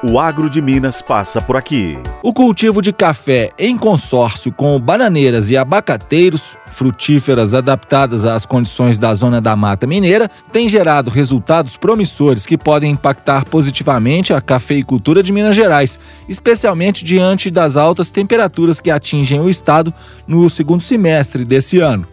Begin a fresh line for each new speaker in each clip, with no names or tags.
O agro de Minas passa por aqui.
O cultivo de café em consórcio com bananeiras e abacateiros, frutíferas adaptadas às condições da zona da mata mineira, tem gerado resultados promissores que podem impactar positivamente a cafeicultura de Minas Gerais, especialmente diante das altas temperaturas que atingem o estado no segundo semestre desse ano.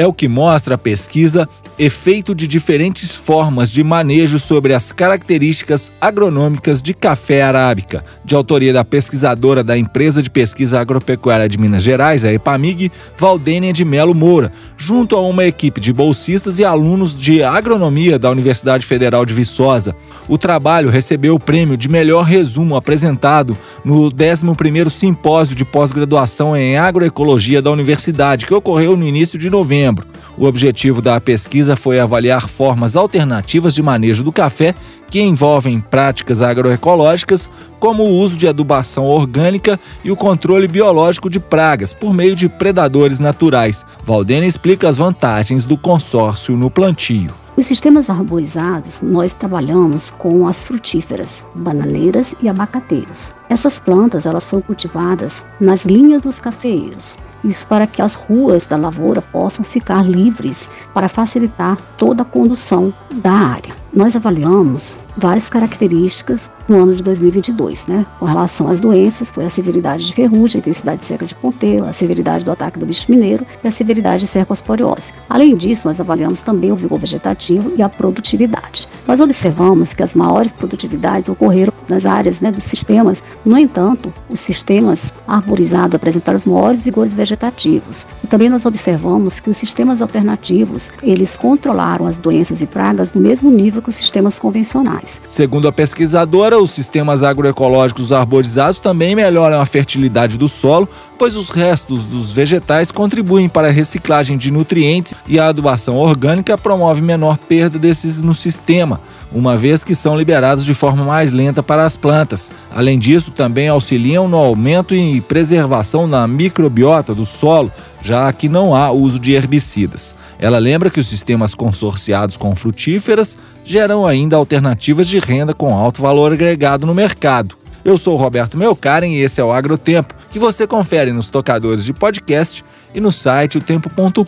É o que mostra a pesquisa efeito de diferentes formas de manejo sobre as características agronômicas de café arábica, de autoria da pesquisadora da Empresa de Pesquisa Agropecuária de Minas Gerais, a EPAMIG, Valdênia de Melo Moura, junto a uma equipe de bolsistas e alunos de agronomia da Universidade Federal de Viçosa. O trabalho recebeu o prêmio de melhor resumo apresentado no 11º Simpósio de Pós-Graduação em Agroecologia da Universidade, que ocorreu no início de novembro. O objetivo da pesquisa foi avaliar formas alternativas de manejo do café que envolvem práticas agroecológicas, como o uso de adubação orgânica e o controle biológico de pragas por meio de predadores naturais. Valdena explica as vantagens do consórcio no plantio.
Os sistemas arborizados, nós trabalhamos com as frutíferas, bananeiras e abacateiros. Essas plantas, elas foram cultivadas nas linhas dos cafeeiros. Isso para que as ruas da lavoura possam ficar livres para facilitar toda a condução da área. Nós avaliamos várias características no ano de 2022, né? Com relação às doenças, foi a severidade de ferrugem, a intensidade de seca de ponteiro, a severidade do ataque do bicho mineiro e a severidade de cercosporiose. Além disso, nós avaliamos também o vigor vegetativo e a produtividade. Nós observamos que as maiores produtividades ocorreram nas áreas né, dos sistemas, no entanto, os sistemas arborizados apresentaram os maiores vigores vegetativos. E também nós observamos que os sistemas alternativos, eles controlaram as doenças e pragas no mesmo nível que os sistemas convencionais.
Segundo a pesquisadora, os sistemas agroecológicos arborizados também melhoram a fertilidade do solo, pois os restos dos vegetais contribuem para a reciclagem de nutrientes e a adubação orgânica promove menor perda desses no sistema, uma vez que são liberados de forma mais lenta para as plantas. Além disso, também auxiliam no aumento e preservação na microbiota do solo, já que não há uso de herbicidas. Ela lembra que os sistemas consorciados com frutíferas geram ainda alternativas de renda com alto valor agregado no mercado. Eu sou o Roberto Melkaren e esse é o Agrotempo, que você confere nos tocadores de podcast e no site otempo.com.br.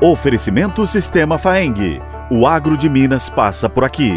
Oferecimento Sistema Faeng. O agro de Minas passa por aqui.